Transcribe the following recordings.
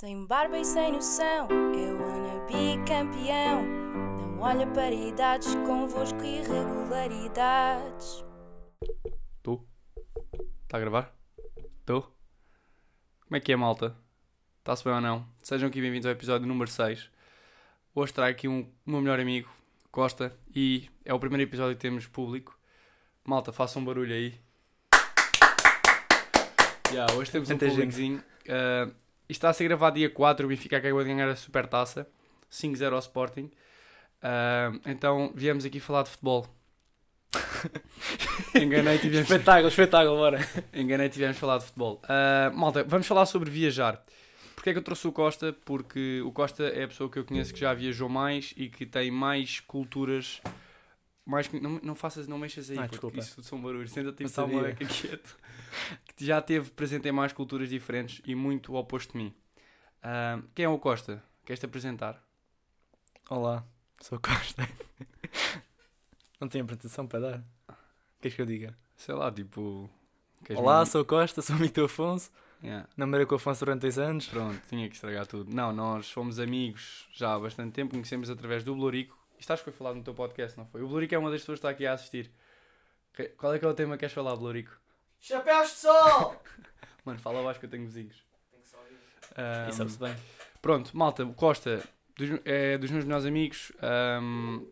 Sem barba e sem noção, eu wanna be campeão. Não olha para idades, convosco irregularidades. Tu? Está a gravar? Tu? Como é que é, malta? Está-se bem ou não? Sejam aqui bem-vindos ao episódio número 6. Hoje trago aqui um, o meu melhor amigo, Costa, e é o primeiro episódio que temos público. Malta, façam um barulho aí. Yeah, hoje temos Tanta um públicozinho. Uh, está a ser gravado dia 4, o Benfica acabou de ganhar a Supertaça, 5-0 ao Sporting. Uh, então viemos aqui falar de futebol. Enganei, tivemos Espetáculo, espetáculo, bora. Enganei, tivemos falar de futebol. Ah, malta, vamos falar sobre viajar. Porquê é que eu trouxe o Costa? Porque o Costa é a pessoa que eu conheço que já viajou mais e que tem mais culturas. Mais, não, não faças, não mexas aí, Ah, porque desculpa. isso são barulhos. Senta-te Não em uma beca quieto. Que já teve presente em mais culturas diferentes e muito oposto de mim. Ah, quem é o Costa? Queres-te apresentar? Olá, sou o Costa. Não tenho apresentação para dar. Queres que eu diga? Sei lá, tipo. Olá, sou Costa, sou amigo do Afonso. Yeah. Namorei com o Afonso durante dois anos. Pronto, tinha que estragar tudo. Não, nós fomos amigos já há bastante tempo, conhecemos através do Blorico. Isto acho que foi falado no teu podcast, não foi? O Blorico é uma das pessoas que está aqui a assistir. Qual é que é o tema que queres falar, Blorico? Chapéus de sol! Mano, fala abaixo que eu tenho vizinhos. Que só ouvir. Ahm, E sabe-se bem. pronto, malta, o Costa dos, é dos meus melhores amigos. ahm,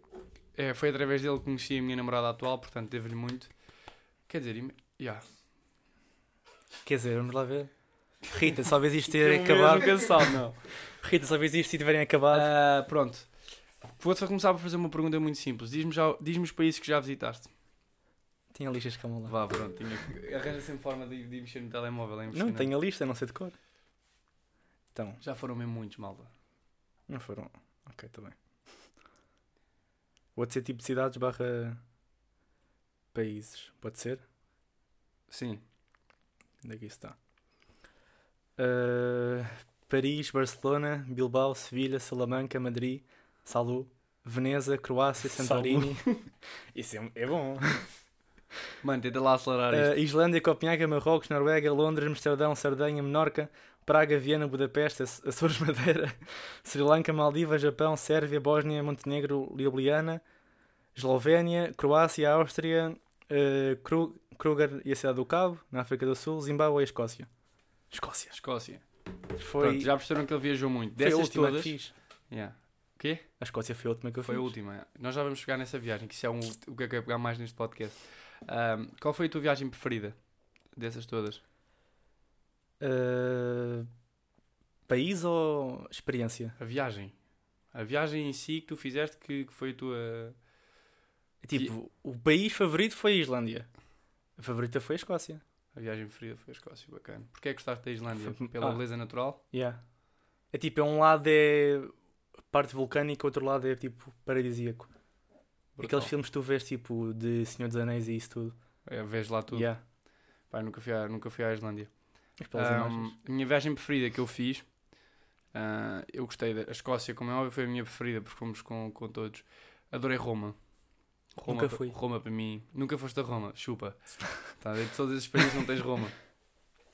é, foi através dele que conheci a minha namorada atual, portanto devo-lhe muito. Quer dizer, im- yeah. Quer dizer, vamos lá ver. Rita, só vês isto ter Não acabado. cansado, não. Rita, só vês isto se tiverem acabado. Ah, pronto. Vou só começar por fazer uma pergunta muito simples. Diz-me diz-me os países que já visitaste. Tinha lixas, calma lá. Vá, pronto. Tinha. Arranja sempre forma de, de mexer no telemóvel. É Não, tenho a lista, não sei de cor. Então, Já foram mesmo muitos, malta. não foram. Ok, está bem. Vou ser tipo cidades barra países. Pode ser? Sim. Onde é que isso está? Uh, Paris, Barcelona, Bilbao, Sevilha, Salamanca, Madrid, Salou, Veneza, Croácia, Santorini. isso é, é bom. Mano, tenta lá acelerar isto. Uh, Islândia, Copenhaga, Marrocos, Noruega, Londres, Amsterdão, Sardenha, Menorca, Praga, Viena, Budapeste, Aç- Açores, Madeira, Sri Lanka, Maldivas, Japão, Sérvia, Bósnia, Montenegro, Ljubljana, Eslovénia, Croácia, Áustria, uh, Kru- Kruger e a Cidade do Cabo, na África do Sul, Zimbábue e Escócia. Escócia. Escócia. Foi, Pronto, já perceberam que ele viajou muito. Dessas todas. Yeah. Quê? A Escócia foi a última que eu Foi a fiz. última. é. Nós já vamos chegar nessa viagem, que isso é um, o que eu quero pegar mais neste podcast. Ahm, qual foi a tua viagem preferida? Dessas todas? Uh, país ou experiência? A viagem. A viagem em si que tu fizeste, que, que foi a tua. Tipo, o país favorito foi a Islândia. A favorita foi a Escócia. A viagem preferida foi a Escócia, bacana. Porquê é que gostaste da Islândia? Foi- Pela ah. beleza natural? Yeah. É tipo, é um lado é parte vulcânica, outro lado é tipo paradisíaco. Brutal. Aqueles filmes que tu vês tipo de Senhor dos Anéis e isso tudo. É, vês lá tudo. Yeah. Pá, nunca fui, à, nunca fui à Islândia. Imagens. a minha viagem preferida que eu fiz, ah, eu gostei da Escócia, como é óbvio, foi a minha preferida, porque fomos com, com todos. Adorei Roma. Roma Nunca fui. Roma para mim. Nunca foste a Roma, chupa. Tá, de todos esses países não tens Roma.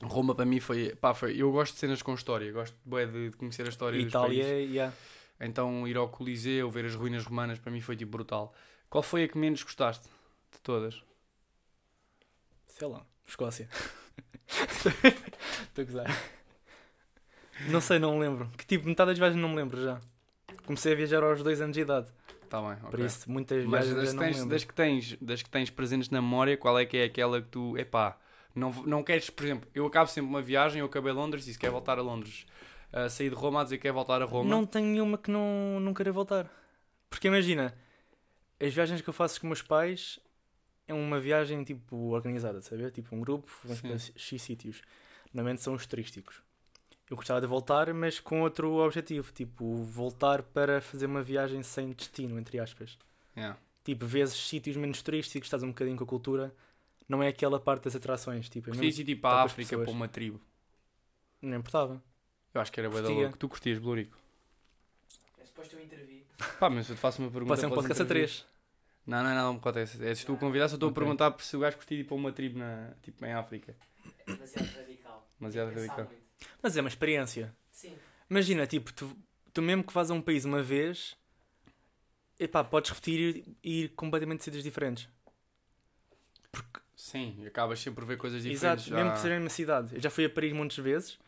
Roma para mim foi, pá, foi. Eu gosto de cenas com história, gosto de, de conhecer a história dos Itália, países. yeah. Então ir ao Coliseu, ver as ruínas romanas, para mim foi tipo brutal. Qual foi a que menos gostaste de todas? sei lá, Escócia. Estou a gozar. Não sei, não me lembro. Que tipo, metade das viagens não me lembro já. Comecei a viajar aos dois anos de idade. Tá bem, ok. Por isso, muitas Mas viagens das não me tens, lembro. das, que tens, das que tens presentes na memória, qual é que é aquela que tu, epá, não, não queres, por exemplo, eu acabo sempre uma viagem, eu acabei Londres e disse quer voltar a Londres. Ah, saí de Roma a dizer que quer voltar a Roma. Não tenho nenhuma que não, não queira voltar. Porque imagina, as viagens que eu faço com meus pais é uma viagem tipo organizada, sabe? Tipo um grupo, vamos para X sítios. Normalmente são os turísticos. Eu gostava de voltar, mas com outro objetivo, tipo voltar para fazer uma viagem sem destino, entre aspas. Yeah. Tipo, vezes sítios menos turísticos, estás um bocadinho com a cultura. Não é aquela parte das atrações, tipo, é mesmo, ir tipo a África, pessoas. para uma tribo. não importava. Eu acho que era bué da Curtia. louco. Tu curtias Blurico. É suposto eu intervir. Pá, mas eu te faço uma pergunta. Pode ser um podcast a três. Não, não é nada um podcast. É se tu convidaste, eu estou a perguntar se o gajo curtia ir para uma tribo na, tipo, em África. É demasiado radical. Demasiado pensar radical. muito. Mas é uma experiência. Sim. Imagina, tipo, tu, tu mesmo que vás a um país uma vez, epá, podes repetir e ir completamente de sítios diferentes. Sim, e acabas sempre por ver coisas Exato, diferentes. mesmo já- que seja na mesma cidade. Eu já fui a Paris muitas vezes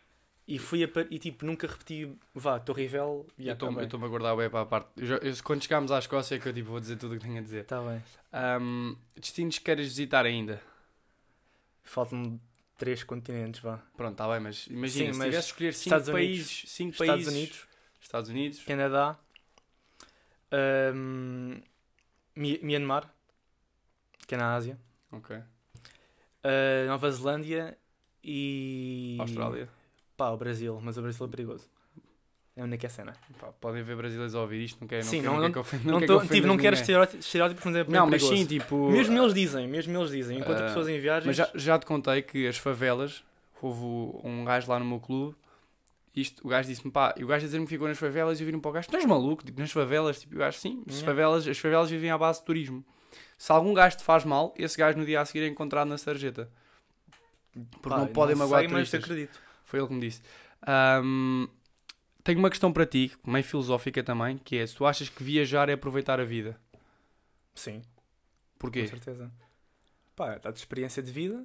e fui a e tipo, nunca repeti, vá, Torre Eiffel e Eu tá estou-me a guardar bem para a parte. Eu eu- quando chegarmos à Escócia, é que eu tipo, vou dizer tudo o que tenho a dizer. Tá bem. Ahm, destinos que queres visitar ainda? Faltam três continentes, vá. Pronto, está bem, mas imagina, Sim, se mas tivesse escolher 5 Estados países, cinco Estados países. Unidos, Estados Unidos. Canadá, Mi- Myanmar, que é na Ásia, Ok. ah, Nova Zelândia e. Austrália. Pá, o Brasil, mas o Brasil é perigoso. É a única cena. Pá, podem ver brasileiros a ouvir isto, não quero, não Sim, não- não, quero Não, não quero que tipo, não quero estereótipos, mas é Não, mas perigoso. sim, tipo. Mesmo eles dizem, mesmo eles dizem. Enquanto Ah, pessoas em viagens. Mas já, já te contei que as favelas, houve um gajo lá no meu clube, isto, o gajo disse-me, pá, e o gajo a dizer-me que ficou nas favelas e eu vi-me para o gajo, tu és maluco, tipo, nas favelas, tipo, o gajo, sim, as Yeah. favelas, as favelas vivem à base de turismo. Se algum gajo te faz mal, esse gajo no dia a seguir é encontrado na sarjeta. Porque Pá, não podem não magoar sei, mas turistas. acredito. Foi ele que me disse. Ahm, tenho uma questão para ti, meio filosófica também, que é, se tu achas que viajar é aproveitar a vida, Sim, porquê? com certeza. Pá, dá-te experiência de vida,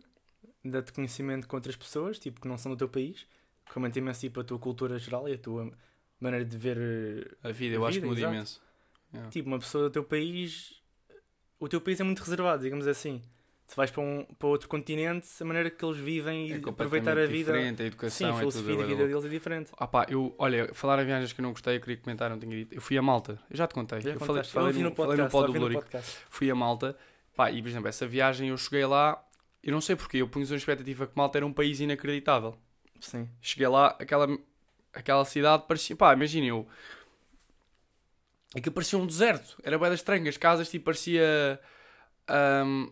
dá-te conhecimento com outras pessoas, tipo, que não são do teu país, que aumentam imenso tipo, a tua cultura geral e a tua maneira de ver. eh, A vida, eu A acho que vida, muda exato. imenso. Yeah. Tipo, uma pessoa do teu país. O teu país é muito reservado, digamos assim. Se vais para, um, para outro continente, a maneira que eles vivem e É aproveitar a vida. diferente, a Sim, educação a é tudo filosofia de da vida louco. deles é diferente. Ah pá, eu, olha, falar em viagens que eu não gostei, eu queria comentar, não tinha dito. Eu fui a Malta, eu já te contei. Já eu falei, falei, no, no falei no podcast, do no podcast. Fui a Malta, pá, e por exemplo, essa viagem eu cheguei lá, eu não sei porquê, eu pus uma expectativa que Malta era um país inacreditável. Sim. Cheguei lá, aquela, aquela cidade parecia, pá, imagina eu. É que parecia um deserto, era bem estranho, as casas tipo parecia. ahm,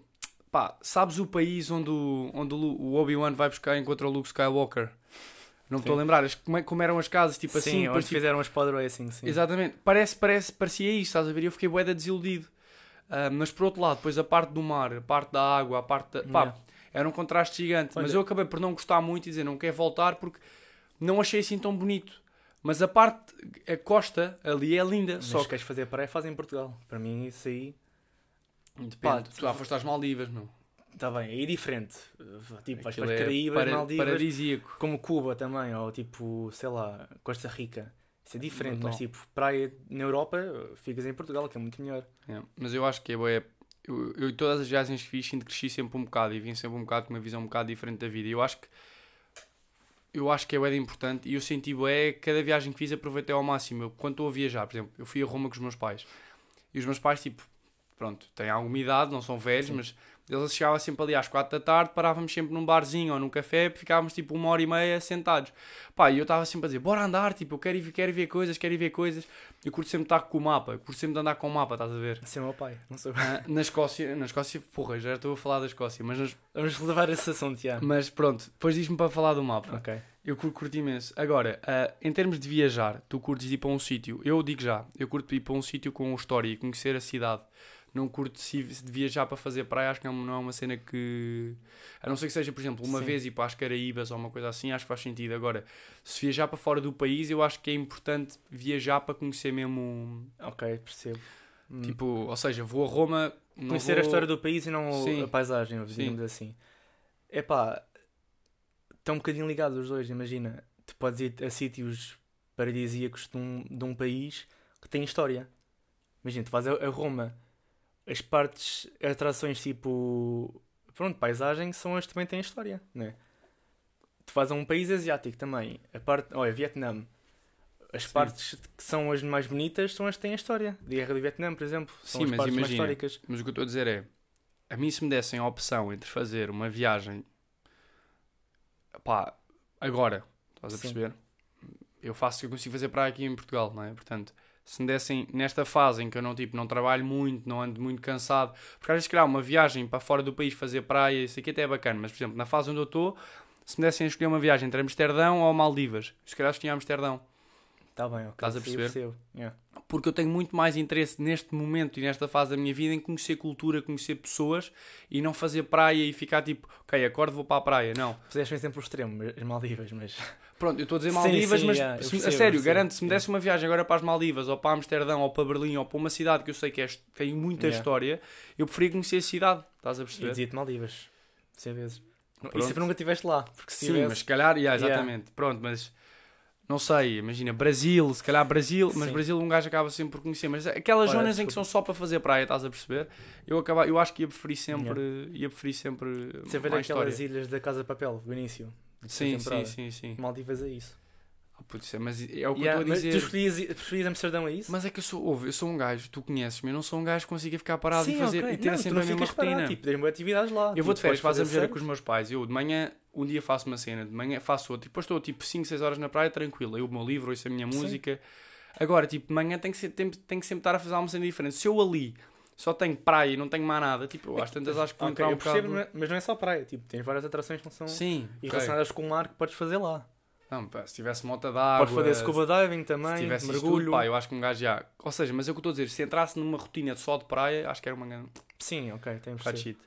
pá, sabes o país onde o, onde o Obi-Wan vai buscar e encontra o Luke Skywalker? Não me estou a Sim. lembrar, as- como, é- como eram as casas, tipo sim, assim, onde parecia- fizeram as pod racing, sim. Exatamente, parece, parece, parecia isso, estás a ver? Eu fiquei bué da desiludido. Ah, mas por outro lado, depois a parte do mar, a parte da água, a parte da. Pá, Yeah. era um contraste gigante. Mas Olha- eu acabei por não gostar muito e dizer não quero voltar porque não achei assim tão bonito. Mas a parte, a costa ali é linda. Mas só que. queres fazer praia, faz em Portugal. Para mim, isso aí Depende, pá, tu já foste às Maldivas, meu. está bem. Aí é diferente. Tipo, vais Aquilo para as é Caraíbas, para- Maldivas, Paradisíaco. como Cuba também, ou tipo, sei lá, Costa Rica. Isso é diferente, Brutal. mas tipo, praia na Europa, ficas em Portugal, que é muito melhor. É, Mas eu acho que é Eu, eu, todas as viagens que fiz, sinto que cresci sempre um bocado e vim sempre um bocado com uma visão um bocado diferente da vida. E eu acho que. Eu acho que é de importante e eu senti bué, cada viagem que fiz aproveitei ao máximo. Eu, quando estou a viajar, por exemplo, eu fui a Roma com os meus pais. E os meus pais, tipo, pronto, têm alguma idade, não são velhos, Sim. mas eles chegavam sempre ali às quatro da tarde, parávamos sempre num barzinho ou num café, ficávamos tipo uma hora e meia sentados. Pá, e eu estava sempre a dizer, bora andar, tipo, eu quero ir, quero ir ver coisas, quero ir ver coisas. Eu curto sempre estar com o mapa, eu curto sempre de andar com o mapa, estás a ver? Esse é meu pai, não sou Ah, na Escócia, na Escócia, porra, já estou a falar da Escócia, mas, nas- Vamos levar esse assunto, já. mas pronto, depois diz-me para falar do mapa. Ok. Eu curto, imenso. Agora, ah, em termos de viajar, tu curtes ir para um sítio, eu digo já, eu curto ir para um sítio com história e conhecer a cidade. Não curto se de viajar para fazer praia, acho que não não é uma cena que. A não ser que seja, por exemplo, uma Sim. vez ir para as Caraíbas ou uma coisa assim, acho que faz sentido. Agora, se viajar para fora do país, eu acho que é importante viajar para conhecer mesmo. Ok, percebo. Hum, Tipo, ou seja, vou a Roma. conhecer a vou- história do país e não Sim. a paisagem, Sim. digamos assim. É pá, estão um bocadinho ligados os dois, imagina. Tu podes ir a sítios paradisíacos de um, de um país que tem história. Imagina, tu vais a, a Roma, as partes, atrações tipo. Pronto, paisagem são as que também têm história, né? Tu vais a um país asiático também, a parte. Olha, Vietnã. As Sim. partes que são as mais bonitas são as que têm história. De Guerra do Vietnã, por exemplo. São Sim, as mas partes mais imagina, históricas. Mas o que eu estou a dizer é: a mim, se me dessem a opção entre fazer uma viagem. pá, agora, estás a Sim. perceber? Eu faço, eu consigo fazer praia aqui em Portugal, não é? Portanto, se me dessem nesta fase em que eu não, tipo, não trabalho muito, não ando muito cansado, porque às vezes, se calhar, uma viagem para fora do país fazer praia, isso aqui até é bacana, mas, por exemplo, na fase onde eu estou, se me dessem a escolher uma viagem entre Amsterdão ou Maldivas, se calhar escolhi Amsterdão. Tá bem, ok. Estás a perceber? Yeah. porque eu tenho muito mais interesse neste momento e nesta fase da minha vida em conhecer cultura, conhecer pessoas e não fazer praia e ficar tipo, ok, acordo, vou para a praia. Não. Fizeste um exemplo extremo, as Maldivas, mas. Pronto, eu estou a dizer Sim, Maldivas, sim, mas yeah, se- percebo, a sério, garanto, se me yeah. desse uma viagem agora para as Maldivas, ou para Amsterdão, ou para Berlim, ou para uma cidade que eu sei que é, tem muita Yeah. história, eu preferia conhecer a cidade, estás a E perceber? dizia-te Maldivas. 100 vezes. Pronto. Isso é porque nunca estiveste lá. Porque se Sim, tivesse... mas se calhar, yeah, Yeah. exatamente, pronto, mas não sei, imagina, Brasil, se calhar Brasil, mas Sim. Brasil um gajo acaba sempre por conhecer, mas aquelas Ora, zonas em que são só para fazer praia, estás a perceber? Eu, acaba, eu acho que ia preferir sempre, ia preferir sempre Você vê aquelas história. ilhas da Casa de Papel, do início. Da Sim, sim, sim, sim. Maldivas é isso. Ah, putz, mas é o que Yeah, eu estou a mas dizer. tu escolhias, preferias Amsterdão a isso? Mas é que eu sou, ouve, eu sou um gajo, tu conheces-me, eu não sou um gajo que consiga ficar parado e Sim, fazer ok. e ter não, sempre não a mesma ficas parado, rotina. Tipo, tens boas atividades lá. eu Tipo, vou de férias, podes faço a fazer com os meus pais. Eu de manhã, um dia faço uma cena, de manhã faço outra, e depois estou tipo 5, 6 horas na praia tranquilo. Eu o meu livro, ouço a minha Sim. música. Agora, tipo, de manhã tem que, ser, tem, tem que sempre estar a fazer uma cena diferente. Se eu ali só tenho praia e não tenho mais nada, tipo, às tantas acho que vou Ok, entrar um percebo, bocado. mas não é só praia. Tipo, tens várias atrações que não são... Sim, E relacionadas com o mar que podes fazer lá. Não, pá, se tivesse mota d'água. podes fazer scuba diving Se também, tivesse isso mergulho. tudo, pá, eu acho que um gajo já. Ou seja, mas é o que eu estou a dizer, se entrasse numa rotina só de praia, acho que era uma grande. Sim, ok, tem Um bocado shit.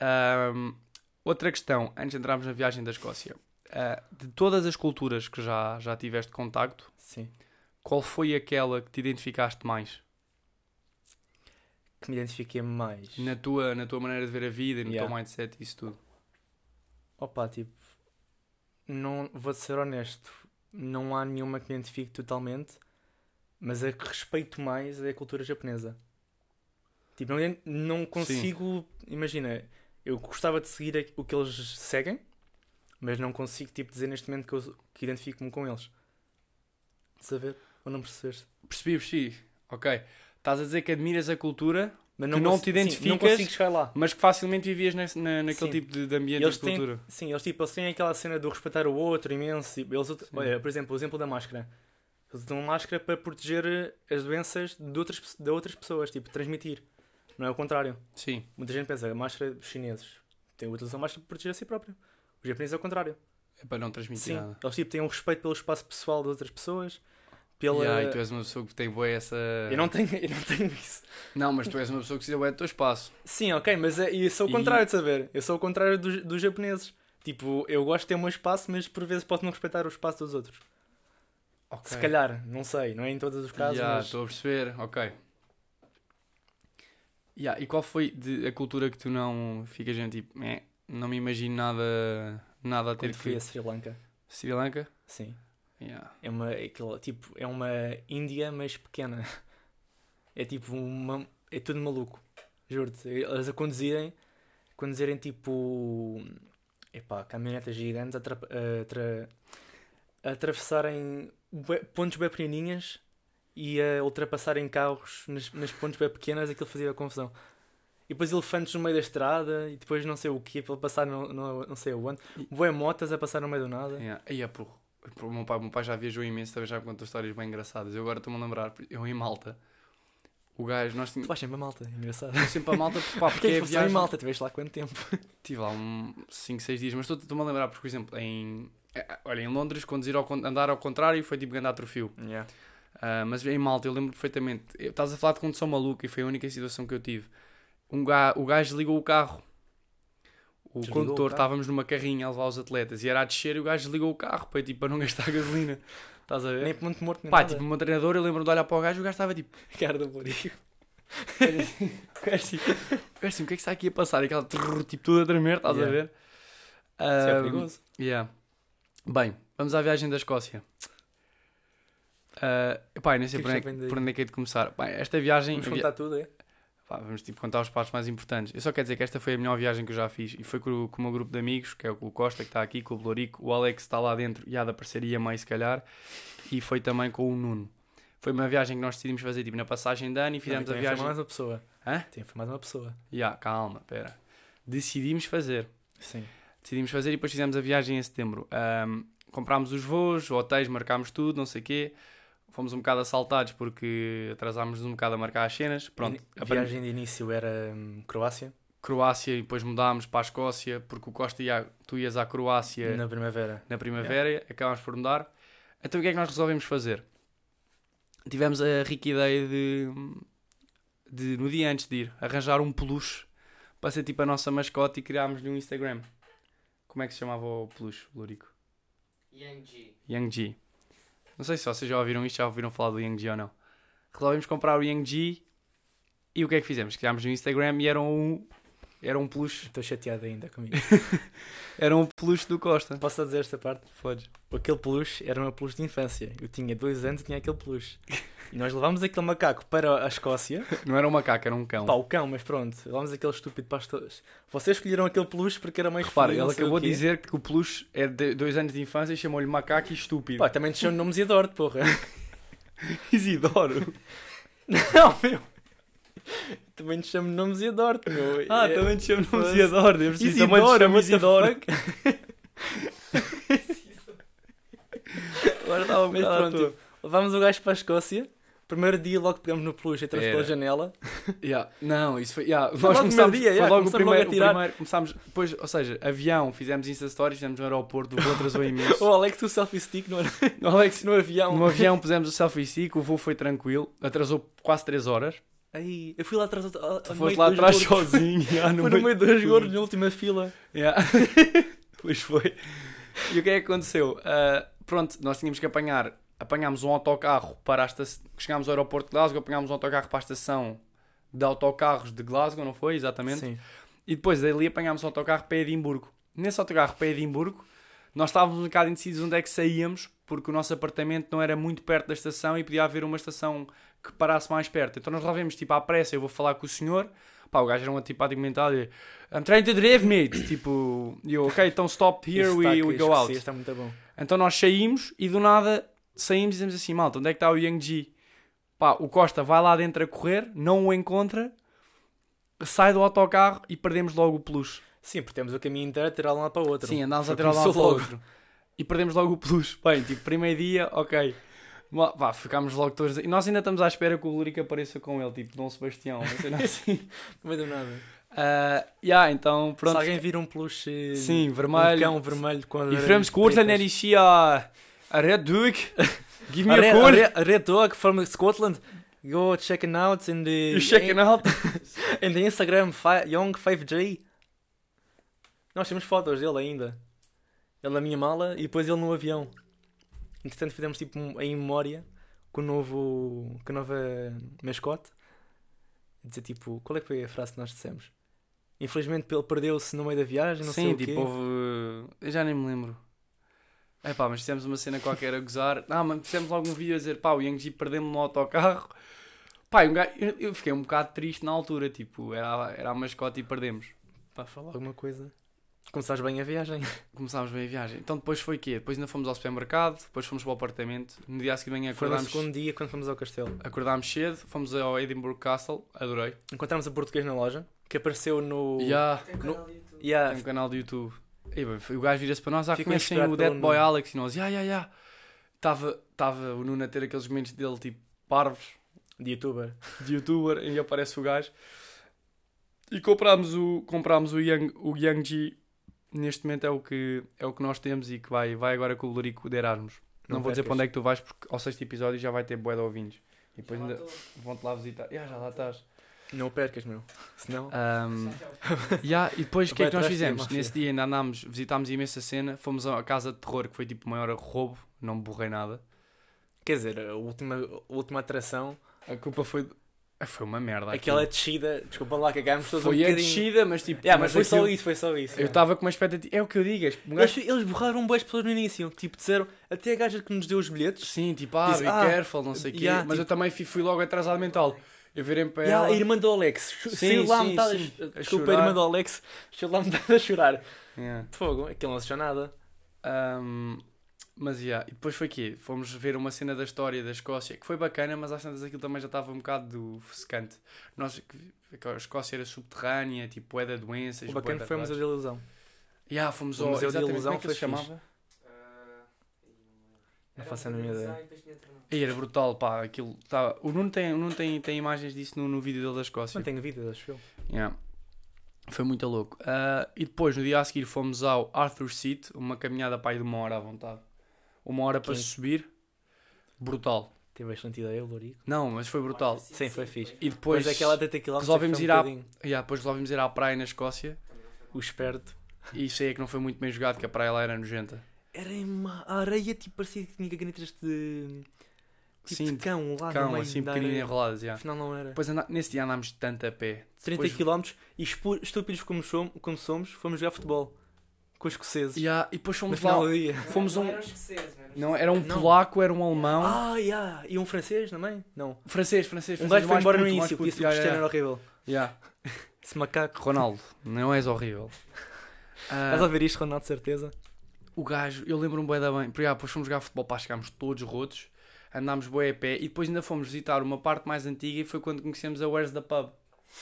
Ahm, outra questão, antes de entrarmos na viagem da Escócia. Ah, de todas as culturas que já, já tiveste contacto, Sim. qual foi aquela que te identificaste mais? Que me identifiquei mais. Na tua, na tua maneira de ver a vida, e no Yeah. teu mindset e isso tudo? Opa, tipo, não, vou ser honesto, não há nenhuma que me identifique totalmente, mas a que respeito mais é a cultura japonesa. Tipo, não, ident- não consigo, imagina, eu gostava de seguir o que eles seguem, mas não consigo, tipo, dizer neste momento que, eu, que identifico-me com eles. De saber ou não percebeste? Percebi, percebi. Ok. Estás a dizer que admiras a cultura, Mas Que não te sim, identificas, não consigo chegar lá. mas que facilmente vivias nesse- na, naquele Sim. tipo de, de ambiente Eles de cultura. têm, sim, eles, tipo, eles têm aquela cena do respeitar o outro imenso. Tipo, eles, Sim. olha, por exemplo, o exemplo da máscara. Eles usam máscara para proteger eh, as doenças de outras, de outras pessoas, tipo, transmitir. Não é o contrário. Sim. Muita gente pensa, a máscara dos chineses tem utilizam máscara para proteger a si próprio. Os japoneses é o contrário. É para não transmitir Sim, nada. eles tipo, têm um respeito pelo espaço pessoal das outras pessoas. Pela... Yeah, e tu és uma pessoa que tem boa essa. eu, não tenho, eu não tenho isso. Não, mas tu és uma pessoa que precisa bué do teu espaço. Sim, ok, mas é, eu sou o E- contrário de saber. Eu sou o contrário dos, dos japoneses. Tipo, eu gosto de ter o meu espaço, mas por vezes posso não respeitar o espaço dos outros. Se calhar, não sei, não é em todos os casos, Ya, mas Estou a perceber, ok. Ya, E qual foi de- a cultura que tu não ficas gente tipo, "Eh, não me imagino nada, nada a ter quando fui que. a Sri Lanka, Sri Lanka? sim. Ya. É uma, aquele, tipo, é uma Índia, mas pequena. É tipo uma. É tudo maluco. Juro-te. Eles a conduzirem, conduzirem tipo. Epá, caminhonetas gigantes a, tra- a tra- a atravessarem pontos bem pequenininhas e a ultrapassarem carros nas, nas pontos bem pequenas, aquilo fazia confusão. E depois elefantes no meio da estrada e depois não sei o que para passar no, no- não sei aonde. Bué motas a passar no meio do nada. Ya. Aí é por- o meu pai, meu pai já viajou imenso, também já contou histórias bem engraçadas. Eu agora estou-me a lembrar, eu em Malta, o gajo, nós Tu tínhamos vais sempre a malta, engraçado. eu sempre a Malta, pá, porque Porque é é que em viagem. Malta? Tiveste lá quanto tempo? Estive lá um 5, 6 dias, mas estou- estou-me a lembrar, porque, por exemplo, em, eh, olha, em Londres, conduzir ao, andar ao contrário foi tipo andar troféu. Ah, mas em Malta, eu lembro perfeitamente. eu- Estás a falar de condução maluca e foi a única situação que eu tive. Um ga, o gajo desligou o carro. O Desligou condutor, estávamos numa carrinha a levar os atletas e era a descer e o gajo desligou o carro para, tipo, para não gastar gasolina. Estás a ver? Nem ponto morto, nem Pá, nada. tipo, o meu treinador, eu lembro de olhar para o gajo e o gajo estava tipo. Cara do Borigo. O gajo assim, o gajo assim, o que é que está aqui a passar? Aquela trrr, tipo, tudo a tremer, estás a Yeah. ver? Isso é perigoso. Yeah. Bem, vamos à viagem da Escócia. Uh, pá, nem sei que por é onde, que daí? por onde é que é de começar. Bem, esta viagem. Vamos a vi- contar tudo, é? Pá, vamos tipo, contar os passos mais importantes. Eu só quero dizer que esta foi a melhor viagem que eu já fiz. E foi com, o- com o meu grupo de amigos, que é o Costa, que está aqui, com o Blorico, o Alex está lá dentro e há da parceria mais se calhar. E foi também com o Nuno. Foi uma viagem que nós decidimos fazer tipo, na passagem de ano e fizemos Não, a viagem. mais uma pessoa. Hã? Tem mais uma pessoa. Ya, calma, pera. Decidimos fazer. Sim. decidimos fazer e depois fizemos a viagem em setembro. Ahm, comprámos os voos, hotéis, marcámos tudo, não sei o quê. Fomos um bocado assaltados porque atrasámos-nos um bocado a marcar as cenas. Pronto, A viagem de início era hum, Croácia, Croácia e depois mudámos para a Escócia porque o Costa ia, tu ias à Croácia na primavera. na primavera, acabámos por mudar. Então o que é que nós resolvemos fazer? Tivemos a rica ideia de, de no dia antes de ir, arranjar um peluche para ser tipo a nossa mascote e criámos-lhe um Instagram. Como é que se chamava o peluche, Lurico? Yang G. Yang G. Não sei se vocês já ouviram isto, já ouviram falar do Yang G ou não. Resolvemos comprar o Yang G e o que é que fizemos? Criámos no Instagram e era um, era um peluche, Estou chateado ainda comigo. era um peluche do Costa. Posso dizer esta parte? Podes. Aquele peluche era uma peluche de infância. Eu tinha dois anos e tinha aquele peluche. E nós levámos aquele macaco para a Escócia. Não era um macaco, era um cão. Pá, o cão, mas pronto. Levámos aquele estúpido para as. Vocês escolheram aquele peluche porque era mais Repara, feliz, ele acabou de dizer que o peluche é de dois anos de infância e chamou-lhe macaco e estúpido. Pá, também te chamam nomes Isidoro, porra. Isidoro. Não, meu. Também te chamo nomes Isidoro, meu. Ah, É- também te chamo nome Foda-se. Isidoro. Eu preciso também te chamo the Isidoro. Agora estava um Mas pronto, toa. levámos o gajo para a Escócia. Primeiro dia logo pegamos no peluche e entramos pela janela. Yeah. Não, isso foi. Yeah. Foi Nós logo começámos, primeiro dia, foi yeah, logo o começámos logo a primeiro, o tirar. primeiro. Começámos, depois, ou seja, avião, fizemos Insta Stories, fizemos no aeroporto, o voo atrasou imenso. O Alex, o selfie stick no, No Alex, no avião. no avião pusemos o selfie stick, o voo foi tranquilo, atrasou quase 3 horas. Aí, eu fui lá atrás. a- Tu foste lá atrás gordos. sozinho. yeah, no Foi no meio dos gordos na última fila. Yeah. pois foi. E o que é que aconteceu? Ah, pronto, nós tínhamos que apanhar. Apanhámos um autocarro para a estação. Chegámos ao aeroporto de Glasgow, apanhámos um autocarro para a estação de autocarros de Glasgow, não foi? Exatamente. Sim. E depois dali apanhámos um autocarro para Edimburgo. Nesse autocarro para Edimburgo, nós estávamos um bocado indecisos onde é que saíamos, porque o nosso apartamento não era muito perto da estação e podia haver uma estação que parasse mais perto. Então nós lá vemos, tipo, à pressa, eu vou falar com o senhor. Pá, o gajo era um antipático mental e I'm trying to drive, mate. tipo, e eu, ok, então stop here, we, we go out. Está muito bom. Então nós saímos e do nada saímos e dizemos assim, malta, onde é que está o Yang G? Pá, o Costa vai lá dentro a correr, não o encontra, sai do autocarro e perdemos logo o peluche. Sim, porque temos o caminho inteiro a tirar de um lado para o outro. Sim, andámos a tirar lá começou para o outro. E perdemos logo o peluche. Bem, tipo, primeiro dia, ok. Vá, ficámos logo todos. E nós ainda estamos à espera que o Lurica apareça com ele, tipo Dom Sebastião. Não sei assim. Não vai dar nada. Ah, yeah, então, pronto. Se alguém vir um peluche. Sim, Um vermelho. cão vermelho com E vamos corten er is hier a Red Duke. Give me A a red, call. a red, a dog from Scotland. Go check it out in the You checking out? in the Instagram fi, Young 5J. Nós temos fotos dele ainda. Ele na minha mala e depois ele no avião. Entretanto fizemos tipo um- em memória com o novo com a nova mascote. Dizer tipo, qual é que foi a frase que nós dissemos? Infelizmente ele perdeu-se no meio da viagem, não sei Sim, o quê. tipo, houve. Eu já nem me lembro. É pá, mas fizemos uma cena qualquer a gozar. Ah, mas fizemos logo um vídeo a dizer pá, o Yang Ji perdeu-me no autocarro. Pá, um gajo- eu, fiquei um bocado triste na altura. Tipo, era, era a mascote e perdemos. Para falar alguma coisa. Começaste bem a viagem. Começámos bem a viagem. Então depois foi o quê? Depois ainda fomos ao supermercado, depois fomos para o apartamento. No dia a seguir manhã Foi no acordámos, segundo dia quando fomos ao castelo. acordámos cedo, fomos ao Edinburgh Castle, adorei. Encontramos a português na loja que apareceu no. Ya, Tem um canal de YouTube. Yeah, tem um canal do YouTube. E, bem, o gajo vira-se para nós, ah, conhecem inspirado o Dead pelo Boy Nuno. Alex e nós, ya, ya, ya. Estava tava o Nuno a ter aqueles momentos dele, tipo, parvos, de youtuber. de youtuber, e aparece o gajo. E comprámos o, comprámos o, Yang, o Yang Ji. Neste momento é o que, é o que nós temos e que vai, vai agora com o Lurico de Erasmus. Não, Não vou dizer para onde é que tu vais, porque ao sexto episódio já vai ter bué de ouvintes. E depois ainda vão-te lá visitar. Ya, já lá estás. Não percas, meu. Senão. O- Ya, e depois o que é que nós fizemos? Nesse dia ainda andámos, visitámos imensa cena, fomos à casa de terror, que foi tipo o maior roubo, não me borrei nada. Quer dizer, a última, a última atração, A culpa foi. Ah, Foi uma merda. aquela descida, desculpa lá, cagámos todos um Foi a bocadinho. descida, mas tipo. Yeah, mas, foi só aquilo- isso, foi só isso. Eu estava com uma expectativa. É o que eu digo. um Eles, gajo- eles borraram boas pessoas no início. Tipo, disseram, até a gaja que nos deu os bilhetes. Sim, tipo, ah, Disse, be ah, careful, não sei o quê. yeah, mas eu tipo- também fui, fui logo atrasado mental. Eu virei para Yeah, ela. a irmã do Alex. Sim, Saiu lá sim, metade. sim. a- Desculpa, a irmã do Alex. Saiu lá metade a chorar. Yeah. Fogo, aquilo não assistiu nada. Ahm, mas yeah. e depois foi quê? Fomos ver uma cena da história da Escócia que foi bacana, mas às tantas aquilo também já estava um bocado do secante. Nós, que- que a Escócia era subterrânea, tipo, é da doenças. O bacana foi o Museu da Ilusão. Yeah, fomos O ao Museu de exatamente, Ilusão como é que ele se chamava? Não faço a design, ideia. E era brutal, pá, aquilo tá... O Nuno tem, o Nuno tem, tem imagens disso no, no vídeo dele da Escócia. Não tenho vida, acho eu. Yeah. Foi muito louco. Ah, e depois, no dia a seguir, fomos ao Arthur Seat, uma caminhada para aí de uma hora à vontade. Uma hora para subir. Brutal. Teve bastante ideia, o Lorico. Não, mas foi brutal. Sim, foi fixe. E depois, Depois aquela 80 km. resolvemos ir um à- bocadinho yeah, depois resolvemos ir à praia na Escócia. O esperto. E isso aí é que não foi muito bem jogado, que a praia lá era nojenta. Era em uma areia, tipo, parecia que tinha canetas de. Tipo Sim, de cão lá no Cão, meio assim, pequenininho enroladas, já. Afinal não era. Depois anda- nesse dia andámos tanto a pé. 30 Depois- km e estúpidos como somos, como somos, fomos jogar futebol com os escoceses. Ya, e depois No fomos lá. final do dia. Fomos não um. eram escoceses, não era um Não. polaco, era um alemão. Ah, yeah. e um francês também? Não. Francês, francês, Um francês. gajo foi embora no puto, mais início, puto. disse que o Cristiano era horrível. ya. Esse macaco. Ronaldo, não és horrível. Ah, Estás a ver isto, Ronaldo, de certeza? o gajo, eu lembro-me bem da bem. Porque, ah, depois fomos jogar futebol, pá, chegámos todos rotos, andámos bem a pé e depois ainda fomos visitar uma parte mais antiga e foi quando conhecemos a Where's the Pub.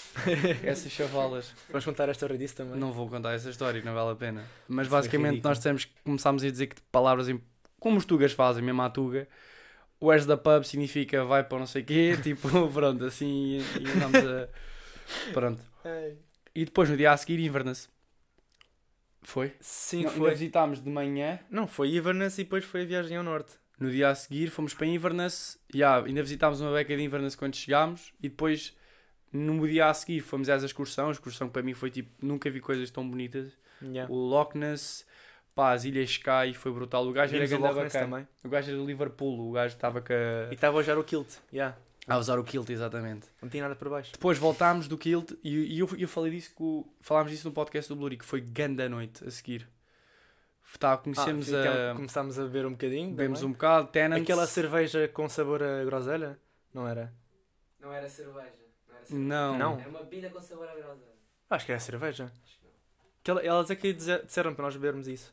Essas chavalas. Vamos contar esta hora disso também. Não vou contar essa história, não vale a pena. Mas Foi basicamente nós que começámos a dizer que palavras em- como os tugas fazem, mesmo a tuga. Where's the pub significa vai para não sei quê, tipo, pronto, assim, e andamos a. Pronto. E depois no dia a seguir, Inverness. Foi? Sim, Não, foi. visitámos de manhã. Não, foi Inverness e depois foi a viagem ao norte. No dia a seguir fomos para Inverness. Yeah, ainda visitámos uma beca de Inverness quando chegámos. E depois, no dia a seguir, fomos a essa excursão. A excursão que para mim foi tipo, nunca vi coisas tão bonitas. Yeah. O Loch Ness, pá, as Ilhas Sky foi brutal. O gajo era Vimos o grande Loch Ness bacana. também. O gajo era do Liverpool, o gajo estava com a... E estava a usar o kilt. Yeah. a usar o kilt, exatamente. Não tinha nada por baixo. Depois voltámos do kilt e, e eu, eu falei disso que falámos disso no podcast do Bluri, que foi grande a noite a seguir. Tá, conhecemos Ah, a. fica- Começámos a beber um bocadinho. Bebemos um bocado, Tenants. Aquela cerveja com sabor a groselha? Não era? Não era cerveja. Não era cerveja. Não. Não. Era uma bebida com sabor a groselha. Acho que era cerveja. Acho que não. Que ela- elas é que disseram para nós bebermos isso.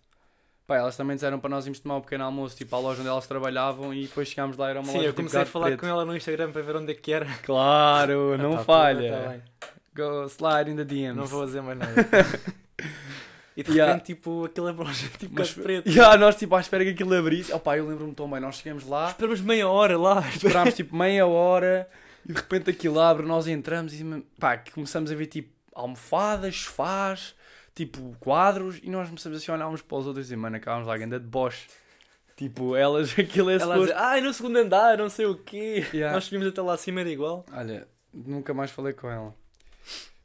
Pá, elas também disseram para nós irmos tomar um pequeno almoço, tipo, à loja onde elas trabalhavam e depois chegámos lá era uma Sim, loja eu tipo comecei a gato falar preto. com ela no Instagram para ver onde é que era. Claro, não Ah, tá, falha. tá bem. Go slide in the DMs. Não vou dizer mais nada. e de Yeah. repente, tipo, aquilo é loja tipo Mas, gato preto. yeah, nós tipo à espera que aquilo abrisse. Opá, eu lembro-me tão bem, nós chegamos lá, Esperamos meia hora lá. esperámos tipo meia hora e de repente aquilo abre, nós entramos e pá, começamos a ver tipo almofadas, sofás, tipo quadros e nós começamos assim a olhar uns para os outros e mano, acabámos lá ainda de Bosch. Tipo, elas, aquilo é Ela a suposto. ai, no segundo andar, não sei o quê. Yeah. Nós subimos até lá acima, era igual. Olha, nunca mais falei com ela.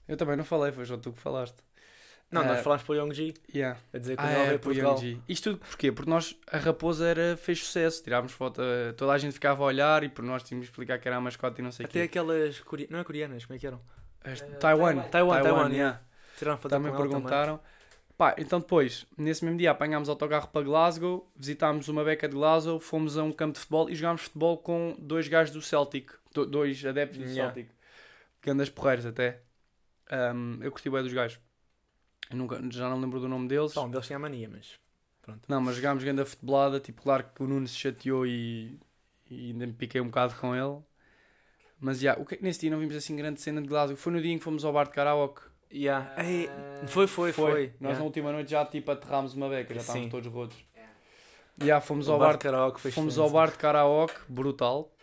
Eu também não falei, foi só tu que falaste. Não, nós falámos para o Yongji, Yeah. a dizer que Ah, quando ela é, o Portugal. Young G. Isto tudo porquê? Porque nós, a raposa era, fez sucesso, tirávamos foto, eh, toda a gente ficava a olhar e por nós tínhamos de explicar que era a mascote e não sei o Até quê. aquelas, core... não é coreanas, como é que eram? As- Eh, Taiwan, Taiwan. Taiwan, Taiwan, yeah. Tiraram foto Também perguntaram. Pá, então depois, nesse mesmo dia, apanhámos autocarro para Glasgow, visitámos uma beca de Glasgow, fomos a um campo de futebol e jogámos futebol com dois gajos do Celtic, do- dois adeptos do Yeah. Celtic, grandes porreiros até. Ahm, eu curti bem dos gajos. Eu nunca, já não lembro do nome deles. Pá, um deles tinha a mania, mas pronto. Não, mas jogámos grande futebolada, tipo, claro que o Nuno se chateou e, e ainda me piquei um bocado com ele. Mas já, que é nesse dia não vimos assim grande cena de Glasgow? Foi no dia em que fomos ao bar de karaoke. Yeah. Ah, Ei, foi, foi, foi. Nós Yeah. na última noite já tipo aterrámos uma beca, já estávamos Sim. todos rotos. Yeah. Já fomos O ao bar bar, de karaoke foi fomos ao bar de karaoke, brutal.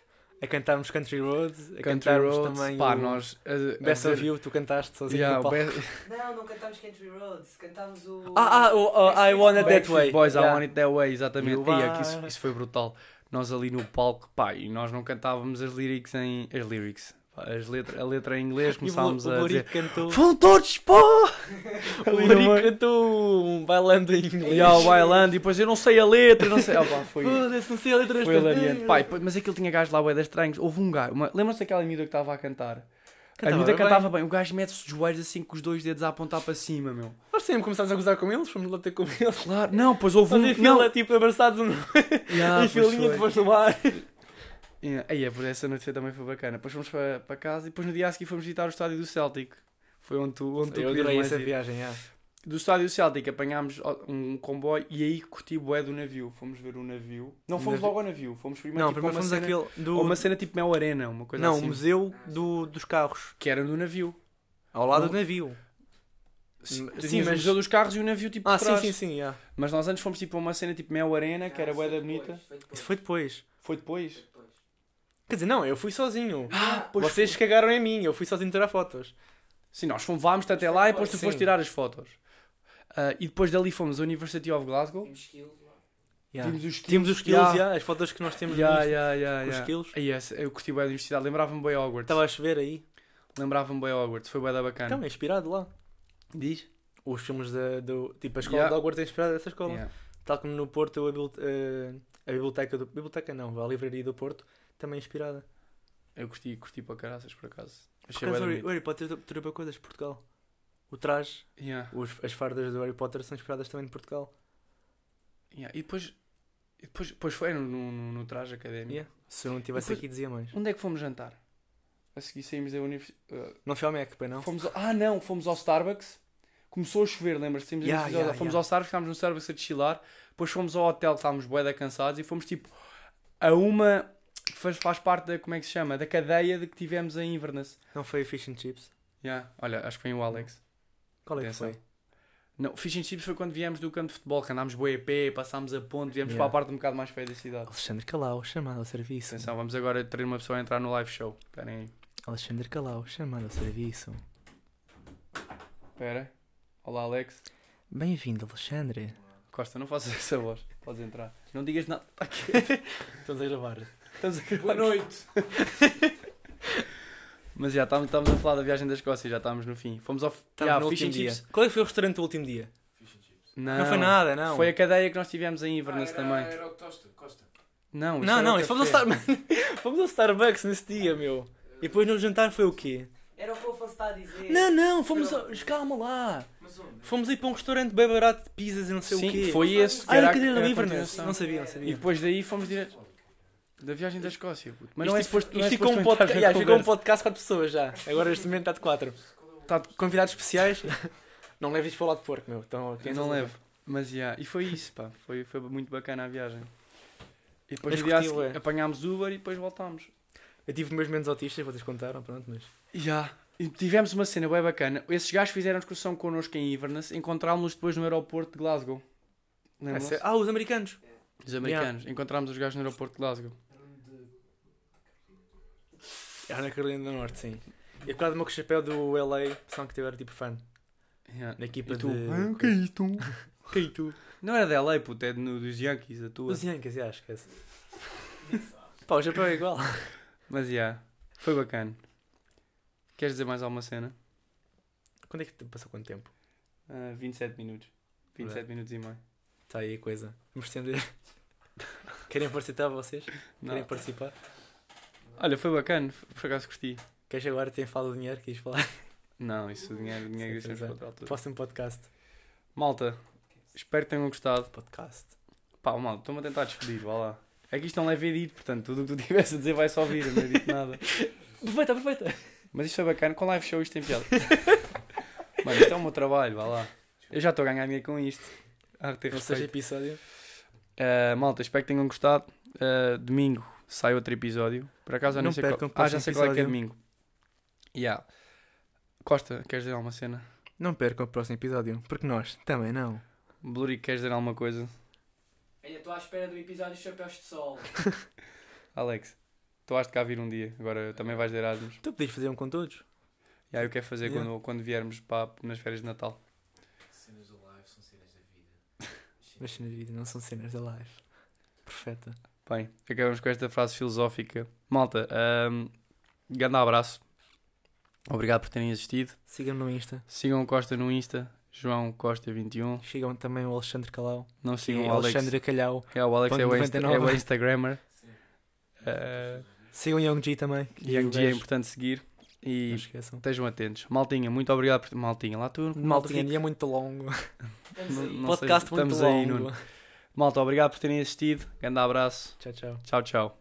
A cantarmos Country Roads, a Country cantarmos Roads, também pá, o nós a, a Best dizer- of You, tu cantaste sozinho Yeah, no o palco. Não, não cantámos Country Roads, cantámos o. Ah, ah, o, o I Want It That Way. Boys, I Yeah. Want It That Way, exatamente. You Ia, que isso, isso foi brutal. Nós ali no palco, pá, e nós não cantávamos as lyrics em. As lyrics. As letra, a letra em inglês, E o começámos Blo- a o dizer. Cantou. Vão todos! O Ali meio. cantou um bailando em inglês. E ao bailando, e depois eu não sei a letra, não sei. Ah, pá, foi. Foda-se, não sei a letra Foi desta hilariante. vez. Pai, mas aquilo tinha gajos lá, bué das estranhos. Houve um gajo. uma- Lembram-se daquela miúda que estava a cantar? Cantava a miúda bem. cantava bem. O gajo mete-se de joelhos assim com os dois dedos a apontar para cima, meu. Nós sempre começámos a gozar com eles, fomos lá ter com eles. Claro. Não, pois houve Nós um. em Não. fila, tipo, abraçados um Yeah, em pois filinha, foi. depois no. Yeah. Aí, por essa noite também foi bacana. Depois fomos para, para casa e depois no dia a seguir fomos visitar o estádio do Celtic. Foi onde tu, onde tu Eu adorei essa ir. viagem, já. Do estádio do Celtic apanhámos um comboio e aí curti bué do navio. Fomos ver o navio. Não fomos Navio- logo ao navio. Fomos primeiro, Não, tipo, primeiro fomos cena, aquele do... uma cena tipo Mel Arena, uma coisa Não, assim. o museu do, dos carros. Que era no navio. Ao lado Não. do navio. Sim, Sim, sim mas- o museu dos carros e o navio tipo Ah, sim, sim, sim, já. Mas nós antes fomos tipo a uma cena tipo Mel Arena, que era bué da bonita. Isso foi depois. Foi depois? Quer dizer, não, eu fui sozinho. Ah, Pois Vocês cagaram em mim, eu fui sozinho tirar fotos. Sim, nós fomos, até lá e depois tu foste tirar as fotos. Ah, e depois dali fomos à University of Glasgow. Vimos skills lá. Já. Vimos os Tínhamos os skills, yeah. já, as fotos que nós temos Yeah, yeah, yeah, os yeah. skills. Essa, eu curti bem da universidade, lembrava-me bem Hogwarts. Estava a chover aí. Lembrava-me bem Hogwarts, foi bem da bacana. Então, é inspirado lá. Diz? Os filmes da, do. Tipo, a escola Yeah. de Hogwarts é inspirada dessa escola. Yeah. Tal como no Porto, a, eh, a biblioteca do. Biblioteca não, a livraria do Porto também é inspirada. Eu curti, curti para caraças, por acaso. Por bué o Harry- o Harry Potter trouxe coisas de Portugal. O traje. Yeah, os- as fardas do Harry Potter são inspiradas também de Portugal. yeah. E depois, e depois, depois foi no, no, no traje académico. Yeah. Se eu não estivesse depois- aqui, dizia mais. Onde é que fomos jantar? A seguir saímos da universidade. Não foi ao Mac, pai, não? Fomos ao- Ah, não, fomos ao Starbucks. Começou a chover, lembras-te? Yeah, yeah, fomos ao Starbucks, ficámos no Starbucks a deschilar. Depois fomos ao hotel, que estávamos bué cansados. E fomos tipo a uma faz, faz parte da, como é que se chama? Da cadeia de que tivemos em Inverness. Não foi Fish and Chips. Yeah. Olha, acho que foi o Alex. Qual é que Atenção. foi? Não, Fish and Chips foi quando viemos do campo de futebol, que andámos bué a pé, passámos a ponte, viemos Yeah. para a parte um bocado mais feia da cidade. Alexandre Calau, chamado ao serviço. Atenção, vamos agora ter uma pessoa a entrar no live show. Esperem aí. Alexandre Calau, chamado ao serviço. Espera. Olá, Alex. Bem-vindo, Alexandre. Costa, não faças essa voz. Podes entrar. Não digas nada. Tá. Estamos a gravar. Estamos a Boa noite. Mas já estávamos, estávamos a falar da viagem da Escócia, já estávamos no fim. Fomos ao yeah, no fish último and dia. chips. Qual é que foi o restaurante do último dia? Não, Não, foi nada, não. Foi a cadeia que nós tivemos em Inverness Ah, também. Era o Costa. Costa. Não, isso Não, era não, isso fomos ao, fomos Starbucks nesse dia, meu. E depois no jantar foi o quê? Era o que o Afonso está a dizer. Não, não, fomos ao... Calma lá. Mas onde? Fomos ir para um restaurante bem barato de pizzas e não sei Sim, o quê. foi esse. Ah, era a a- cadeira era do a Inverness. Não sabia, não E sabia. depois daí fomos direto. Da viagem da Escócia. puto. Mas Isto não é isto- suposto. não é Isto ficou um suposto na yeah, ficou um podcast de 4 pessoas já. Agora neste momento está de 4. Está de convidados especiais. Não leves isto para o lado de porco, meu. Então, quem Eu não levo. Mas já. E foi isso, pá. Foi, foi muito bacana a viagem. E depois no dia seguir ué. apanhámos Uber e depois voltámos. Eu tive meus menos autistas, vocês contaram, pronto, mas. Já. E tivemos uma cena bem bacana. Esses gajos fizeram excursão connosco em Inverness. Encontrámos-los depois no aeroporto de Glasgow. Ah, Lembram-se? Ah, os americanos. Os americanos. Encontrámos os gajos no aeroporto de Glasgow. Ah, na Carolina do Norte, sim. E por causa do meu chapéu do LA, pensavam que eu era tipo fã Yeah. da equipa E tu? de. Ah, que é isto? que é isto? Não era da LA, puto, é no- dos Yankees, a tua. Os Yankees, já, esquece. Pá, o chapéu é igual. Mas já, foi bacana. Queres dizer mais alguma cena? Quando é que passou quanto tempo? Ah, 27 minutos. 27 minutos e meio. Está aí a coisa. Vamos estender. Querem participar vocês? Não. Querem participar? Olha, foi bacana, por acaso curti. Queres agora ter falado do dinheiro? Queres falar? Não, isso, o dinheiro, o dinheiro deixamos sim, para outra altura. Próximo podcast. Malta, espero que tenham gostado. Podcast. Pá, malta, estou-me a tentar despedir, vá lá. É que isto não leva edito, portanto, tudo o que tu tivesse a dizer vai só ouvir, eu não edito nada. Perfeita, perfeita. Mas isto foi bacana, com live show isto tem piada. Mano, isto é o meu trabalho, vá lá. Eu já estou a ganhar dinheiro com isto. Que ter Não seja episódio. Uh, malta, espero que tenham gostado. Uh, domingo sai outro episódio. Por acaso eu Não nem sei percam qual... o Ah, já sei qual é que é domingo. Yeah. Costa, queres dizer alguma cena? Não percam o próximo episódio, porque nós também não. Bluri, queres dizer alguma coisa? Ainda estou à espera do episódio de Chapéus de Sol. Alex, tu has de cá vir um dia. Agora também vais de Erasmus. Tu podias fazer um com todos. E aí eu quero fazer Yeah. quando, quando viermos para, nas férias de Natal. Cenas do live são cenas da vida. Mas cenas de vida não são cenas da live. Perfeita. Bem, acabamos com esta frase filosófica. Malta, um, grande abraço. Obrigado por terem assistido. Sigam-me no Insta. Sigam Costa no Insta, João Costa21. Sigam também o Alexandre Calau. Não sigam é o Alex. Alexandre Calhau. É, o Alex é o, Insta, é 99. o Instagrammer. Uh, Sigam Young G também. Young G é importante seguir. E estejam atentos. Maltinha, muito obrigado por. Maltinha, lá tu. Maltinha, dia é muito longo. Podcast muito estamos aí, longo. Nuno. Malta, obrigado por terem assistido. Grande abraço. Tchau, tchau. Tchau, tchau.